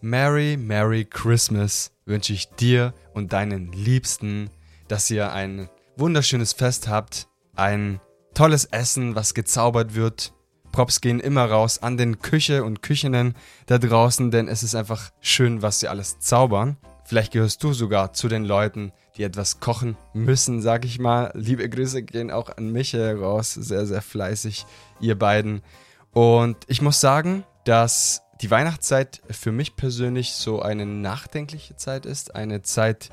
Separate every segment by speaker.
Speaker 1: Merry, Merry Christmas wünsche ich dir und deinen Liebsten, dass ihr ein wunderschönes Fest habt, ein tolles Essen, was gezaubert wird. Props gehen immer raus an den Küche und Küchinnen da draußen, denn es ist einfach schön, was sie alles zaubern. Vielleicht gehörst du sogar zu den Leuten, die etwas kochen müssen, sag ich mal. Liebe Grüße gehen auch an mich raus. Sehr, sehr fleißig, ihr beiden. Und ich muss sagen, dass die Weihnachtszeit für mich persönlich so eine nachdenkliche Zeit ist. Eine Zeit,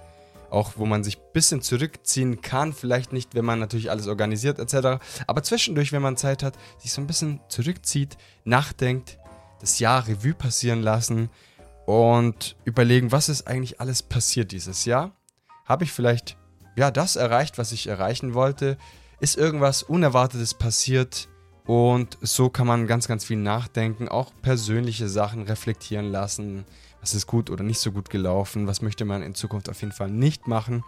Speaker 1: auch wo man sich ein bisschen zurückziehen kann. Vielleicht nicht, wenn man natürlich alles organisiert etc. Aber zwischendurch, wenn man Zeit hat, sich so ein bisschen zurückzieht, nachdenkt, das Jahr Revue passieren lassen und überlegen, was ist eigentlich alles passiert dieses Jahr. Habe ich vielleicht ja das erreicht, was ich erreichen wollte? Ist irgendwas Unerwartetes passiert? Und so kann man ganz, ganz viel nachdenken, auch persönliche Sachen reflektieren lassen. Was ist gut oder nicht so gut gelaufen? Was möchte man in Zukunft auf jeden Fall nicht machen?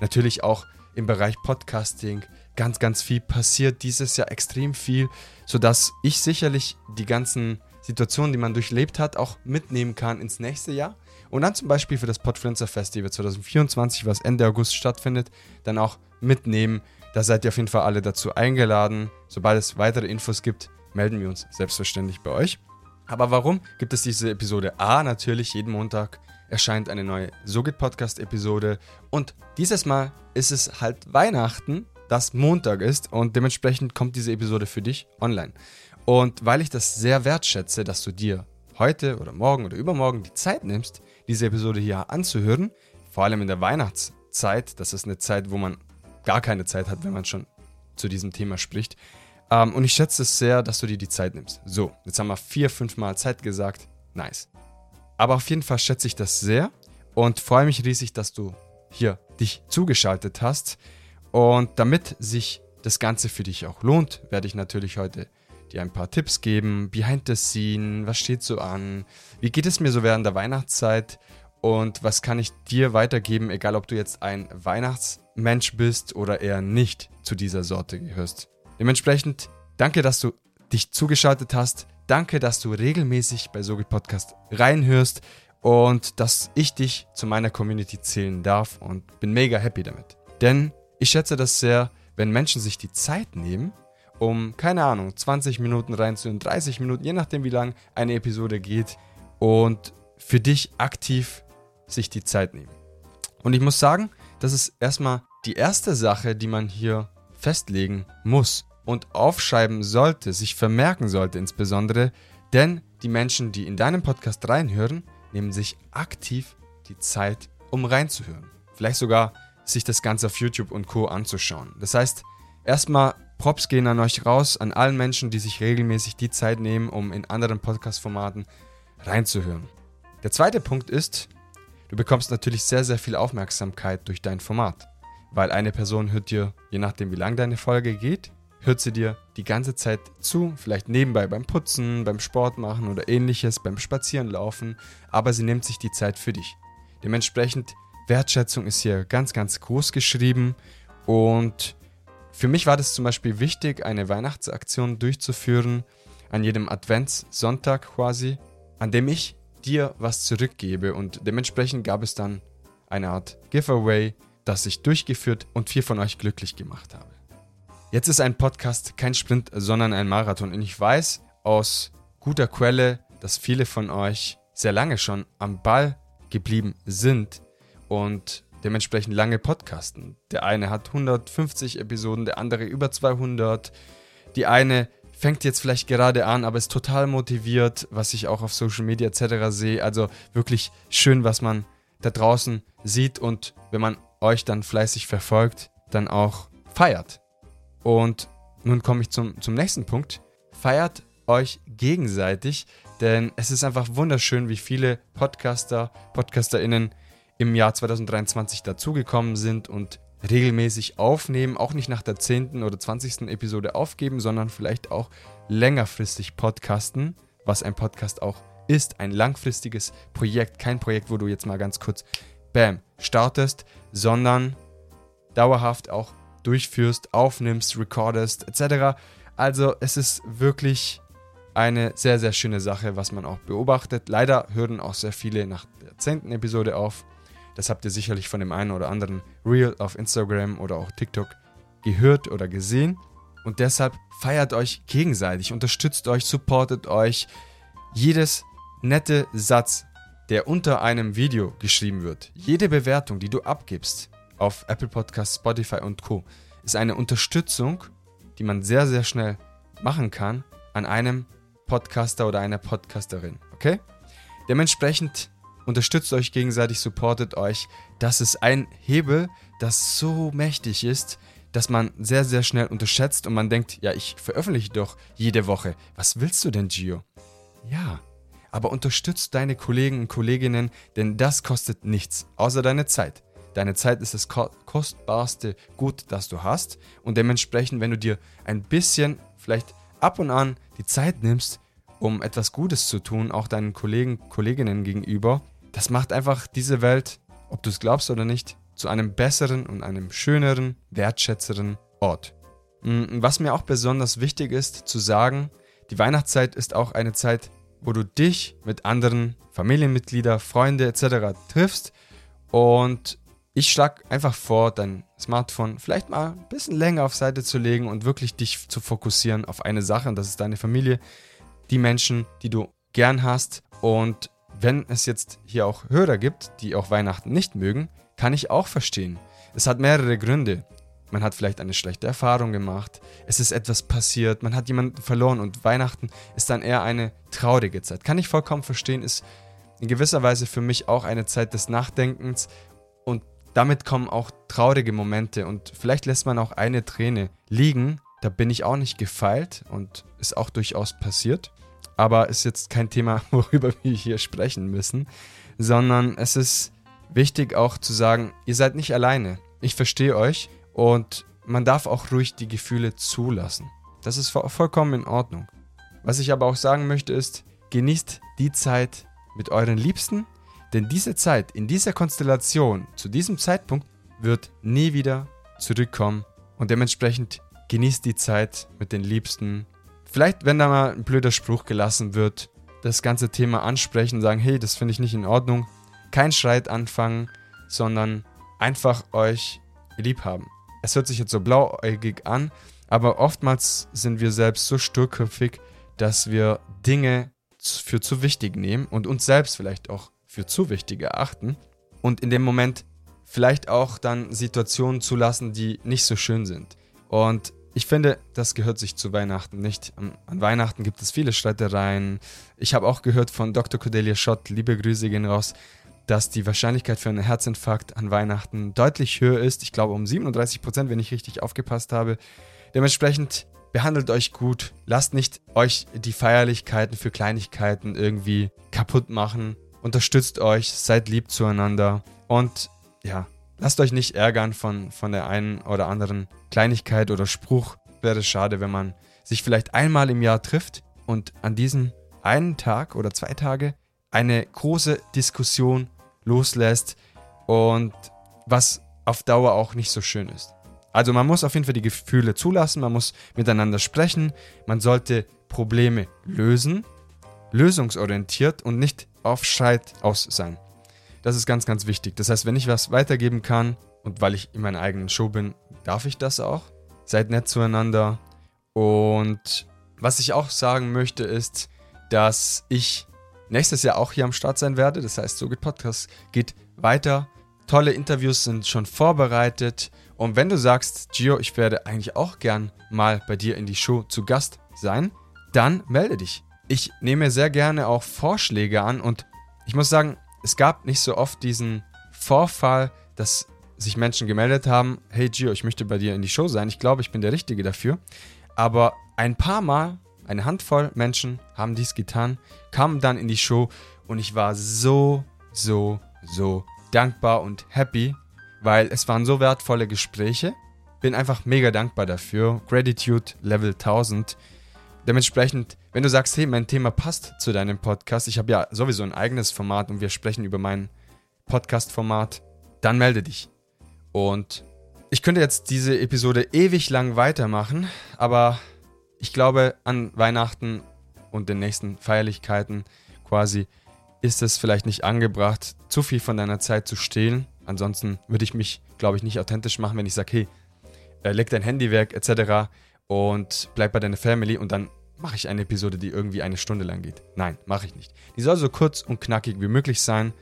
Speaker 1: Natürlich auch im Bereich Podcasting ganz, ganz viel passiert dieses Jahr extrem viel, sodass ich sicherlich die ganzen Situationen, die man durchlebt hat, auch mitnehmen kann ins nächste Jahr. Und dann zum Beispiel für das Podfluencer Festival 2024, was Ende August stattfindet, dann auch mitnehmen da seid ihr auf jeden Fall alle dazu eingeladen. Sobald es weitere Infos gibt, melden wir uns selbstverständlich bei euch. Aber warum gibt es diese Episode? A, natürlich jeden Montag erscheint eine neue SoGit Podcast Episode und dieses Mal ist es halt Weihnachten, das Montag ist und dementsprechend kommt diese Episode für dich online. Und weil ich das sehr wertschätze, dass du dir heute oder morgen oder übermorgen die Zeit nimmst, diese Episode hier anzuhören, vor allem in der Weihnachtszeit, das ist eine Zeit, wo man gar keine Zeit hat, wenn man schon zu diesem Thema spricht. Ähm, und ich schätze es sehr, dass du dir die Zeit nimmst. So, jetzt haben wir vier, fünf Mal Zeit gesagt. Nice. Aber auf jeden Fall schätze ich das sehr und freue mich riesig, dass du hier dich zugeschaltet hast. Und damit sich das Ganze für dich auch lohnt, werde ich natürlich heute dir ein paar Tipps geben. Behind the scene, was steht so an? Wie geht es mir so während der Weihnachtszeit? Und was kann ich dir weitergeben, egal ob du jetzt ein Weihnachtsmensch bist oder eher nicht zu dieser Sorte gehörst. Dementsprechend danke, dass du dich zugeschaltet hast. Danke, dass du regelmäßig bei Sogi Podcast reinhörst und dass ich dich zu meiner Community zählen darf und bin mega happy damit. Denn ich schätze das sehr, wenn Menschen sich die Zeit nehmen, um, keine Ahnung, 20 Minuten reinzuhören, 30 Minuten, je nachdem wie lang eine Episode geht und für dich aktiv sich die Zeit nehmen. Und ich muss sagen, das ist erstmal die erste Sache, die man hier festlegen muss und aufschreiben sollte, sich vermerken sollte insbesondere, denn die Menschen, die in deinem Podcast reinhören, nehmen sich aktiv die Zeit, um reinzuhören. Vielleicht sogar sich das Ganze auf YouTube und Co anzuschauen. Das heißt, erstmal Props gehen an euch raus, an allen Menschen, die sich regelmäßig die Zeit nehmen, um in anderen Podcast-Formaten reinzuhören. Der zweite Punkt ist, Du bekommst natürlich sehr, sehr viel Aufmerksamkeit durch dein Format, weil eine Person hört dir, je nachdem wie lang deine Folge geht, hört sie dir die ganze Zeit zu, vielleicht nebenbei beim Putzen, beim Sport machen oder ähnliches, beim Spazierenlaufen, aber sie nimmt sich die Zeit für dich. Dementsprechend Wertschätzung ist hier ganz, ganz groß geschrieben und für mich war das zum Beispiel wichtig, eine Weihnachtsaktion durchzuführen, an jedem Adventssonntag quasi, an dem ich dir was zurückgebe und dementsprechend gab es dann eine Art Giveaway, das ich durchgeführt und vier von euch glücklich gemacht habe. Jetzt ist ein Podcast kein Sprint, sondern ein Marathon und ich weiß aus guter Quelle, dass viele von euch sehr lange schon am Ball geblieben sind und dementsprechend lange podcasten. Der eine hat 150 Episoden, der andere über 200. Die eine fängt jetzt vielleicht gerade an, aber ist total motiviert, was ich auch auf Social Media etc. sehe. Also wirklich schön, was man da draußen sieht und wenn man euch dann fleißig verfolgt, dann auch feiert. Und nun komme ich zum, zum nächsten Punkt. Feiert euch gegenseitig, denn es ist einfach wunderschön, wie viele Podcaster, PodcasterInnen im Jahr 2023 dazugekommen sind und regelmäßig aufnehmen, auch nicht nach der 10. oder 20. Episode aufgeben, sondern vielleicht auch längerfristig podcasten, was ein Podcast auch ist, ein langfristiges Projekt, kein Projekt, wo du jetzt mal ganz kurz bam startest, sondern dauerhaft auch durchführst, aufnimmst, recordest etc. Also es ist wirklich eine sehr, sehr schöne Sache, was man auch beobachtet. Leider hören auch sehr viele nach der zehnten Episode auf. Das habt ihr sicherlich von dem einen oder anderen Reel auf Instagram oder auch TikTok gehört oder gesehen. Und deshalb feiert euch gegenseitig, unterstützt euch, supportet euch. Jedes nette Satz, der unter einem Video geschrieben wird, jede Bewertung, die du abgibst auf Apple Podcasts, Spotify und Co., ist eine Unterstützung, die man sehr, sehr schnell machen kann an einem Podcaster oder einer Podcasterin. Okay? Dementsprechend unterstützt euch gegenseitig, supportet euch. Das ist ein Hebel, das so mächtig ist, dass man sehr, sehr schnell unterschätzt und man denkt, ja, ich veröffentliche doch jede Woche. Was willst du denn, Gio? Ja, aber unterstützt deine Kollegen und Kolleginnen, denn das kostet nichts, außer deine Zeit. Deine Zeit ist das kostbarste Gut, das du hast und dementsprechend, wenn du dir ein bisschen, vielleicht ab und an die Zeit nimmst, um etwas Gutes zu tun, auch deinen Kollegen, Kolleginnen gegenüber, das macht einfach diese Welt, ob du es glaubst oder nicht, zu einem besseren und einem schöneren, wertschätzeren Ort. Mm, was mir auch besonders wichtig ist zu sagen, die Weihnachtszeit ist auch eine Zeit, wo du dich mit anderen Familienmitgliedern, Freunde etc. triffst und ich schlage einfach vor, dein Smartphone vielleicht mal ein bisschen länger auf Seite zu legen und wirklich dich zu fokussieren auf eine Sache und das ist deine Familie, die Menschen, die du gern hast und wenn es jetzt hier auch Hörer gibt, die auch Weihnachten nicht mögen, kann ich auch verstehen. Es hat mehrere Gründe. Man hat vielleicht eine schlechte Erfahrung gemacht, es ist etwas passiert, man hat jemanden verloren und Weihnachten ist dann eher eine traurige Zeit. Kann ich vollkommen verstehen, ist in gewisser Weise für mich auch eine Zeit des Nachdenkens und damit kommen auch traurige Momente und vielleicht lässt man auch eine Träne liegen. Da bin ich auch nicht gefeilt und ist auch durchaus passiert. Aber ist jetzt kein Thema, worüber wir hier sprechen müssen, sondern es ist wichtig auch zu sagen, ihr seid nicht alleine. Ich verstehe euch und man darf auch ruhig die Gefühle zulassen. Das ist vollkommen in Ordnung. Was ich aber auch sagen möchte ist, genießt die Zeit mit euren Liebsten denn diese Zeit in dieser Konstellation zu diesem Zeitpunkt wird nie wieder zurückkommen und dementsprechend genießt die Zeit mit den Liebsten. Vielleicht, wenn da mal ein blöder Spruch gelassen wird, das ganze Thema ansprechen sagen, hey, das finde ich nicht in Ordnung. Kein Streit anfangen, sondern einfach euch lieb haben. Es hört sich jetzt so blauäugig an, aber oftmals sind wir selbst so sturköpfig, dass wir Dinge für zu wichtig nehmen und uns selbst vielleicht auch für zu wichtig erachten und in dem Moment vielleicht auch dann Situationen zulassen, die nicht so schön sind. Und ich finde, das gehört sich zu Weihnachten nicht. An Weihnachten gibt es viele Streitereien. Ich habe auch gehört von Dr. Cordelia Schott, liebe Grüße gehen raus, dass die Wahrscheinlichkeit für einen Herzinfarkt an Weihnachten deutlich höher ist. Ich glaube um 37 Prozent, wenn ich richtig aufgepasst habe. Dementsprechend behandelt euch gut. Lasst nicht euch die Feierlichkeiten für Kleinigkeiten irgendwie kaputt machen unterstützt euch, seid lieb zueinander und ja, lasst euch nicht ärgern von, von der einen oder anderen Kleinigkeit oder Spruch. Wäre schade, wenn man sich vielleicht einmal im Jahr trifft und an diesem einen Tag oder zwei Tage eine große Diskussion loslässt und was auf Dauer auch nicht so schön ist. Also man muss auf jeden Fall die Gefühle zulassen, man muss miteinander sprechen, man sollte Probleme lösen, lösungsorientiert und nicht auf Scheit aus sein. Das ist ganz, ganz wichtig. Das heißt, wenn ich was weitergeben kann und weil ich in meiner eigenen Show bin, darf ich das auch. Seid nett zueinander. Und was ich auch sagen möchte, ist, dass ich nächstes Jahr auch hier am Start sein werde. Das heißt, so geht Podcast geht weiter. Tolle Interviews sind schon vorbereitet. Und wenn du sagst, Gio, ich werde eigentlich auch gern mal bei dir in die Show zu Gast sein, dann melde dich ich nehme sehr gerne auch Vorschläge an und ich muss sagen, es gab nicht so oft diesen Vorfall, dass sich Menschen gemeldet haben, hey Gio, ich möchte bei dir in die Show sein, ich glaube, ich bin der Richtige dafür. Aber ein paar Mal, eine Handvoll Menschen haben dies getan, kamen dann in die Show und ich war so, so, so dankbar und happy, weil es waren so wertvolle Gespräche. Bin einfach mega dankbar dafür. Gratitude Level 1000. Dementsprechend, wenn du sagst, hey, mein Thema passt zu deinem Podcast, ich habe ja sowieso ein eigenes Format und wir sprechen über mein Podcast-Format, dann melde dich. Und ich könnte jetzt diese Episode ewig lang weitermachen, aber ich glaube, an Weihnachten und den nächsten Feierlichkeiten quasi ist es vielleicht nicht angebracht, zu viel von deiner Zeit zu stehlen. Ansonsten würde ich mich, glaube ich, nicht authentisch machen, wenn ich sage, hey, äh, leg dein Handy weg etc. und bleib bei deiner Family und dann mache ich eine Episode, die irgendwie eine Stunde lang geht. Nein, mache ich nicht. Die soll so kurz und knackig wie möglich sein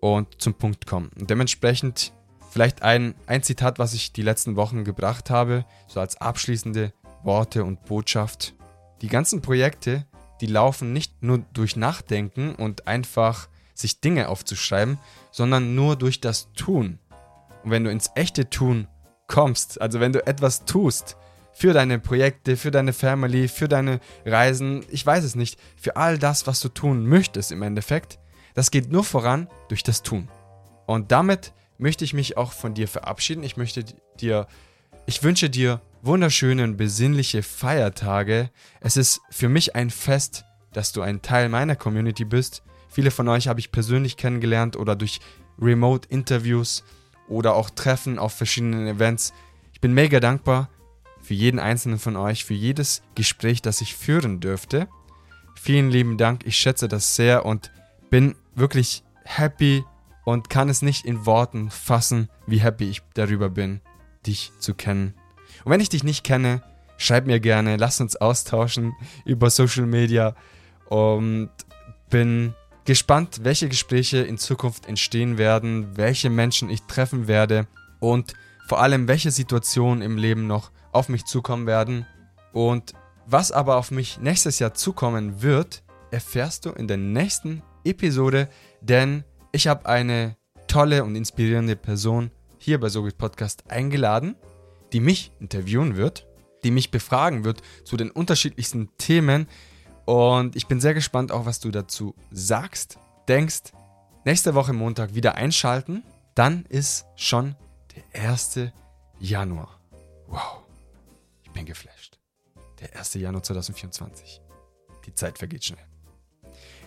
Speaker 1: und zum Punkt kommen. Und dementsprechend vielleicht ein, ein Zitat, was ich die letzten Wochen gebracht habe, so als abschließende Worte und Botschaft. Die ganzen Projekte, die laufen nicht nur durch Nachdenken und einfach sich Dinge aufzuschreiben, sondern nur durch das Tun. Und wenn du ins echte Tun kommst, also wenn du etwas tust für deine Projekte, für deine Family, für deine Reisen, ich weiß es nicht, für all das, was du tun möchtest im Endeffekt, das geht nur voran durch das Tun. Und damit möchte ich mich auch von dir verabschieden. Ich möchte dir, ich wünsche dir wunderschöne und besinnliche Feiertage. Es ist für mich ein Fest, dass du ein Teil meiner Community bist. Viele von euch habe ich persönlich kennengelernt oder durch Remote-Interviews oder auch Treffen auf verschiedenen Events. Ich bin mega dankbar für jeden einzelnen von euch, für jedes Gespräch, das ich führen dürfte. Vielen lieben Dank, ich schätze das sehr und bin wirklich happy und kann es nicht in Worten fassen, wie happy ich darüber bin, dich zu kennen. Und wenn ich dich nicht kenne, schreib mir gerne, lass uns austauschen über Social Media und bin gespannt, welche Gespräche in Zukunft entstehen werden, welche Menschen ich treffen werde und vor allem welche Situationen im Leben noch auf mich zukommen werden. Und was aber auf mich nächstes Jahr zukommen wird, erfährst du in der nächsten Episode, denn ich habe eine tolle und inspirierende Person hier bei Sogit Podcast eingeladen, die mich interviewen wird, die mich befragen wird zu den unterschiedlichsten Themen. Und ich bin sehr gespannt auch, was du dazu sagst, denkst. Nächste Woche Montag wieder einschalten. Dann ist schon der 1. Januar. Wow, bin geflasht. Der 1. Januar 2024. Die Zeit vergeht schnell.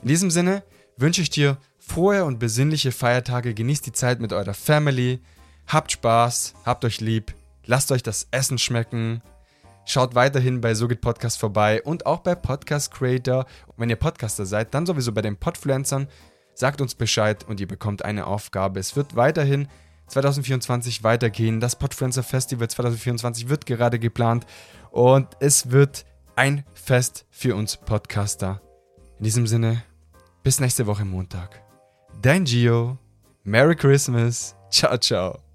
Speaker 1: In diesem Sinne wünsche ich dir frohe und besinnliche Feiertage. Genießt die Zeit mit eurer Family. Habt Spaß, habt euch lieb, lasst euch das Essen schmecken. Schaut weiterhin bei Sogit Podcast vorbei und auch bei Podcast Creator. Und wenn ihr Podcaster seid, dann sowieso bei den Podfluencern. Sagt uns Bescheid und ihr bekommt eine Aufgabe. Es wird weiterhin 2024 weitergehen. Das Podfluencer Festival 2024 wird gerade geplant und es wird ein Fest für uns Podcaster. In diesem Sinne, bis nächste Woche Montag. Dein Gio. Merry Christmas. Ciao, ciao.